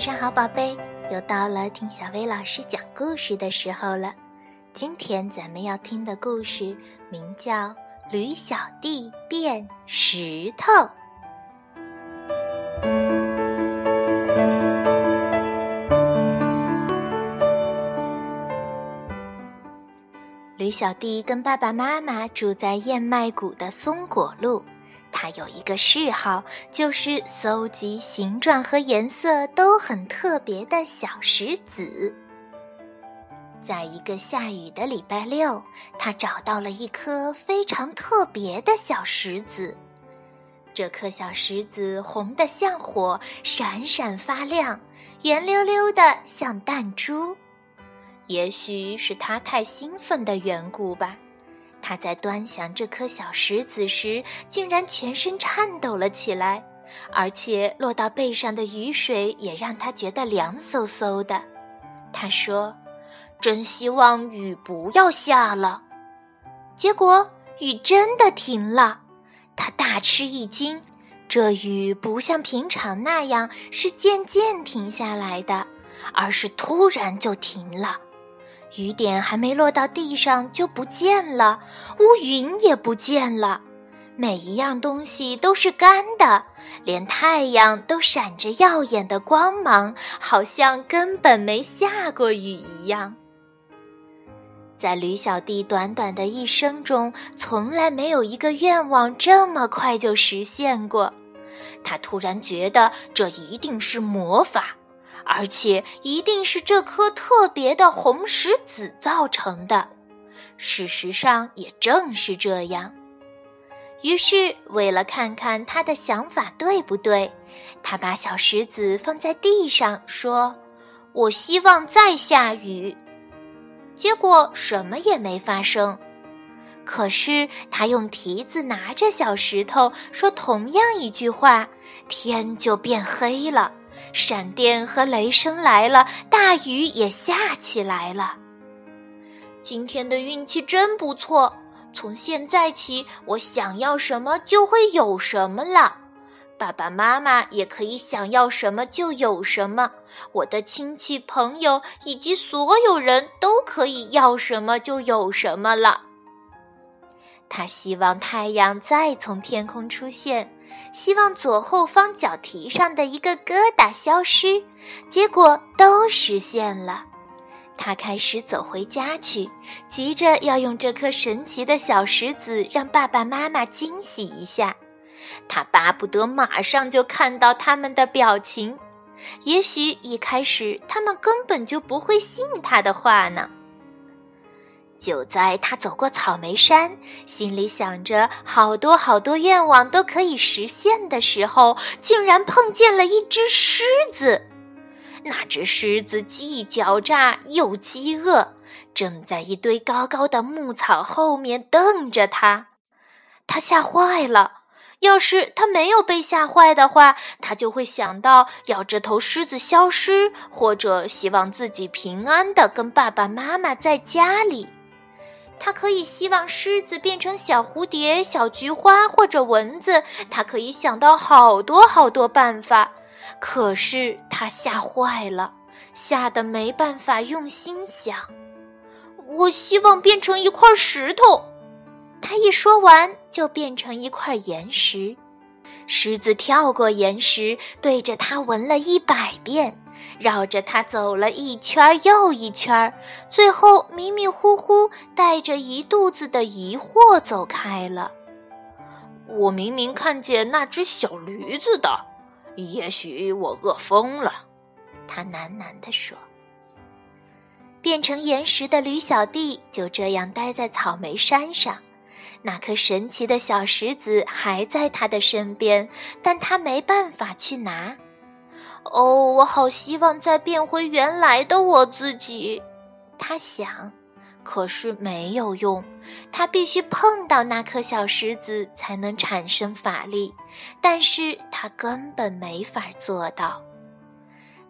晚上好，宝贝！又到了听小薇老师讲故事的时候了。今天咱们要听的故事名叫《驴小弟变石头》。驴小弟跟爸爸妈妈住在燕麦谷的松果路。他有一个嗜好，就是搜集形状和颜色都很特别的小石子。在一个下雨的礼拜六，他找到了一颗非常特别的小石子。这颗小石子红得像火，闪闪发亮，圆溜溜的像弹珠。也许是他太兴奋的缘故吧。他在端详这颗小石子时，竟然全身颤抖了起来，而且落到背上的雨水也让他觉得凉飕飕的。他说：“真希望雨不要下了。”结果雨真的停了，他大吃一惊。这雨不像平常那样是渐渐停下来的，而是突然就停了。雨点还没落到地上就不见了，乌云也不见了，每一样东西都是干的，连太阳都闪着耀眼的光芒，好像根本没下过雨一样。在驴小弟短短的一生中，从来没有一个愿望这么快就实现过。他突然觉得这一定是魔法。而且一定是这颗特别的红石子造成的。事实上也正是这样。于是，为了看看他的想法对不对，他把小石子放在地上，说：“我希望再下雨。”结果什么也没发生。可是他用蹄子拿着小石头，说同样一句话，天就变黑了。闪电和雷声来了，大雨也下起来了。今天的运气真不错，从现在起，我想要什么就会有什么了。爸爸妈妈也可以想要什么就有什么，我的亲戚朋友以及所有人都可以要什么就有什么了。他希望太阳再从天空出现。希望左后方脚蹄上的一个疙瘩消失，结果都实现了。他开始走回家去，急着要用这颗神奇的小石子让爸爸妈妈惊喜一下。他巴不得马上就看到他们的表情。也许一开始他们根本就不会信他的话呢。就在他走过草莓山，心里想着好多好多愿望都可以实现的时候，竟然碰见了一只狮子。那只狮子既狡诈又饥饿，正在一堆高高的牧草后面瞪着他。他吓坏了。要是他没有被吓坏的话，他就会想到要这头狮子消失，或者希望自己平安的跟爸爸妈妈在家里。他可以希望狮子变成小蝴蝶、小菊花或者蚊子，他可以想到好多好多办法。可是他吓坏了，吓得没办法用心想。我希望变成一块石头。他一说完，就变成一块岩石。狮子跳过岩石，对着他闻了一百遍。绕着他走了一圈又一圈，最后迷迷糊糊带着一肚子的疑惑走开了。我明明看见那只小驴子的，也许我饿疯了。他喃喃地说。变成岩石的驴小弟就这样待在草莓山上，那颗神奇的小石子还在他的身边，但他没办法去拿。哦，我好希望再变回原来的我自己，他想，可是没有用，他必须碰到那颗小石子才能产生法力，但是他根本没法做到。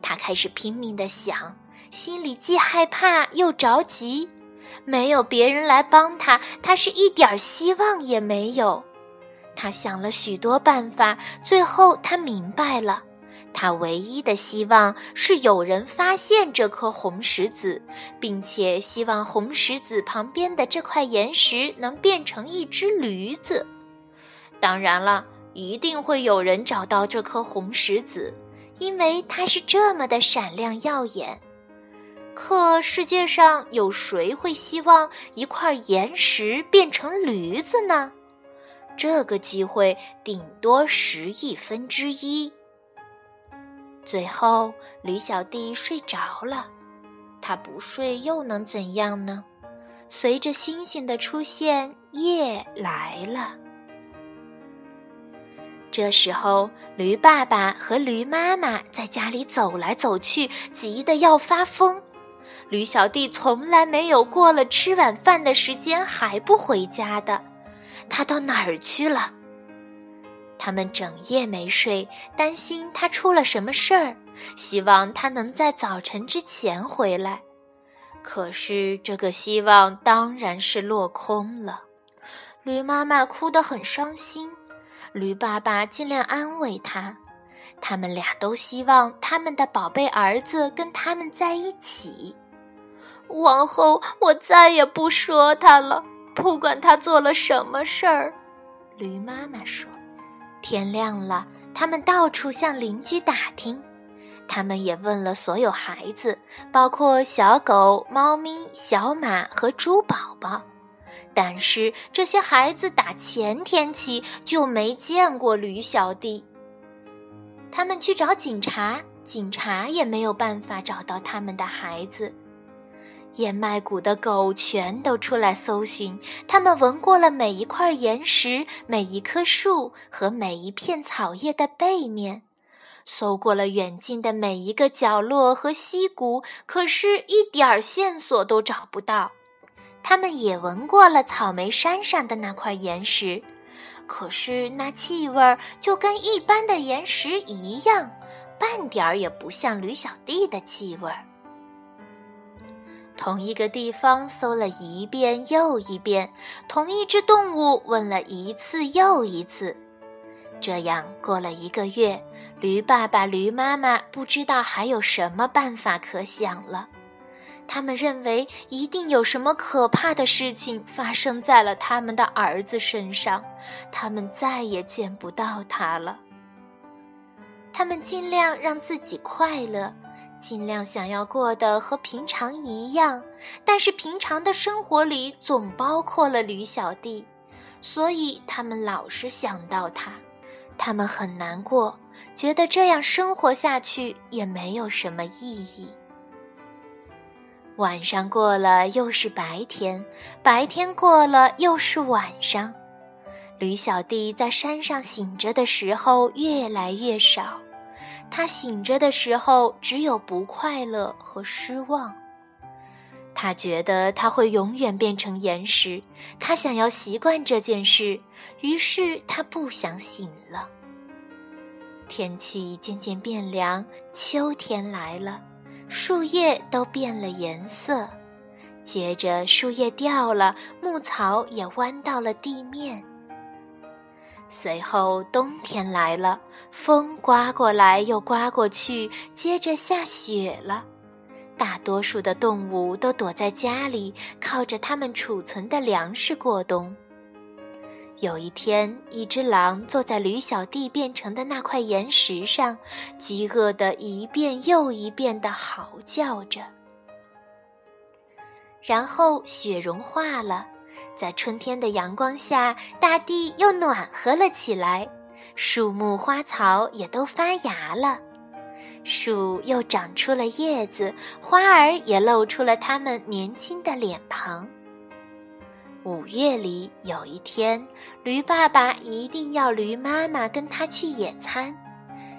他开始拼命的想，心里既害怕又着急，没有别人来帮他，他是一点希望也没有。他想了许多办法，最后他明白了。他唯一的希望是有人发现这颗红石子，并且希望红石子旁边的这块岩石能变成一只驴子。当然了，一定会有人找到这颗红石子，因为它是这么的闪亮耀眼。可世界上有谁会希望一块岩石变成驴子呢？这个机会顶多十亿分之一。最后，驴小弟睡着了。他不睡又能怎样呢？随着星星的出现，夜来了。这时候，驴爸爸和驴妈妈在家里走来走去，急得要发疯。驴小弟从来没有过了吃晚饭的时间还不回家的，他到哪儿去了？他们整夜没睡，担心他出了什么事儿，希望他能在早晨之前回来。可是这个希望当然是落空了。驴妈妈哭得很伤心，驴爸爸尽量安慰他。他们俩都希望他们的宝贝儿子跟他们在一起。往后我再也不说他了，不管他做了什么事儿。驴妈妈说。天亮了，他们到处向邻居打听，他们也问了所有孩子，包括小狗、猫咪、小马和猪宝宝。但是这些孩子打前天起就没见过驴小弟。他们去找警察，警察也没有办法找到他们的孩子。燕麦谷的狗全都出来搜寻，它们闻过了每一块岩石、每一棵树和每一片草叶的背面，搜过了远近的每一个角落和溪谷，可是一点儿线索都找不到。他们也闻过了草莓山上的那块岩石，可是那气味就跟一般的岩石一样，半点儿也不像驴小弟的气味。同一个地方搜了一遍又一遍，同一只动物问了一次又一次，这样过了一个月，驴爸爸、驴妈妈不知道还有什么办法可想了。他们认为一定有什么可怕的事情发生在了他们的儿子身上，他们再也见不到他了。他们尽量让自己快乐。尽量想要过得和平常一样，但是平常的生活里总包括了驴小弟，所以他们老是想到他，他们很难过，觉得这样生活下去也没有什么意义。晚上过了又是白天，白天过了又是晚上，驴小弟在山上醒着的时候越来越少。他醒着的时候，只有不快乐和失望。他觉得他会永远变成岩石，他想要习惯这件事，于是他不想醒了。天气渐渐变凉，秋天来了，树叶都变了颜色，接着树叶掉了，牧草也弯到了地面。随后，冬天来了，风刮过来又刮过去，接着下雪了。大多数的动物都躲在家里，靠着它们储存的粮食过冬。有一天，一只狼坐在驴小弟变成的那块岩石上，饥饿的一遍又一遍地嚎叫着。然后，雪融化了。在春天的阳光下，大地又暖和了起来，树木花草也都发芽了，树又长出了叶子，花儿也露出了它们年轻的脸庞。五月里有一天，驴爸爸一定要驴妈妈跟他去野餐。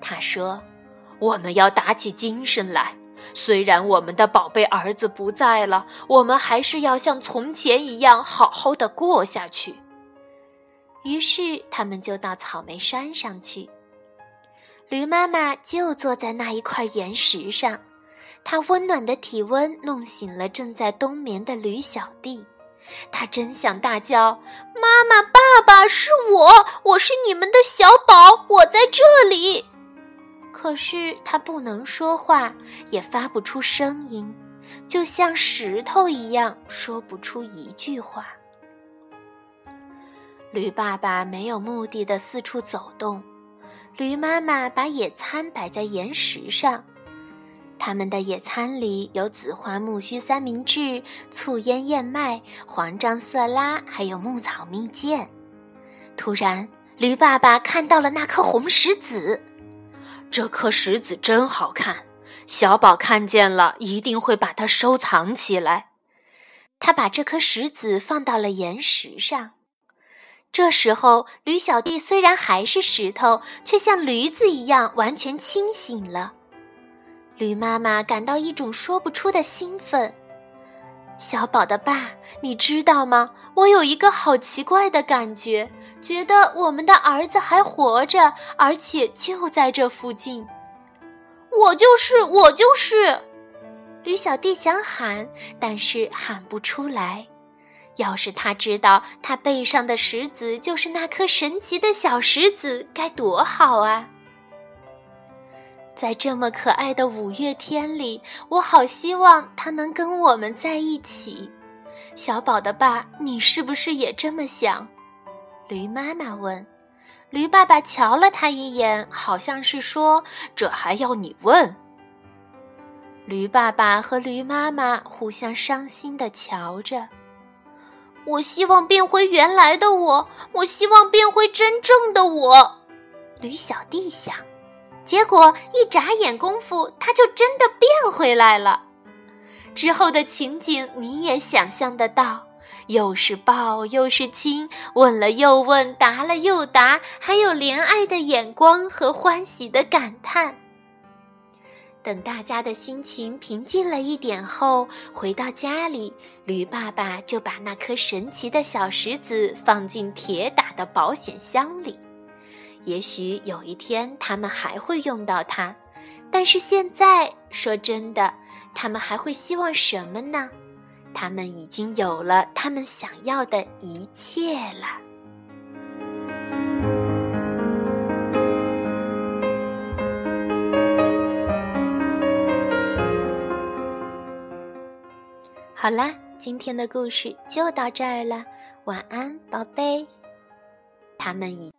他说：“我们要打起精神来。”虽然我们的宝贝儿子不在了，我们还是要像从前一样好好的过下去。于是，他们就到草莓山上去。驴妈妈就坐在那一块岩石上，她温暖的体温弄醒了正在冬眠的驴小弟。他真想大叫：“妈妈，爸爸，是我，我是你们的小宝，我在这里。”可是它不能说话，也发不出声音，就像石头一样，说不出一句话。驴爸爸没有目的的四处走动，驴妈妈把野餐摆在岩石上。他们的野餐里有紫花苜蓿三明治、醋腌燕麦、黄樟色拉，还有牧草蜜饯。突然，驴爸爸看到了那颗红石子，这颗石子真好看，小宝看见了一定会把它收藏起来。他把这颗石子放到了岩石上。这时候，驴小弟虽然还是石头，却像驴子一样完全清醒了。驴妈妈感到一种说不出的兴奋。小宝的爸，你知道吗？我有一个好奇怪的感觉，觉得我们的儿子还活着，而且就在这附近。我就是，我就是。驴小弟想喊，但是喊不出来。要是他知道他背上的石子就是那颗神奇的小石子，该多好啊！在这么可爱的五月天里，我好希望他能跟我们在一起。小宝的爸，你是不是也这么想？驴妈妈问。驴爸爸瞧了他一眼，好像是说：“这还要你问？”驴爸爸和驴妈妈互相伤心地瞧着。我希望变回原来的我，我希望变回真正的我。驴小弟想。结果一眨眼功夫，他就真的变回来了。之后的情景你也想象得到，又是抱又是亲，问了又问，答了又答，还有怜爱的眼光和欢喜的感叹。等大家的心情平静了一点后，回到家里，驴爸爸就把那颗神奇的小石子放进铁打的保险箱里。也许有一天他们还会用到它，但是现在说真的，他们还会希望什么呢？他们已经有了他们想要的一切了。好啦，今天的故事就到这儿了，晚安，宝贝。他们已。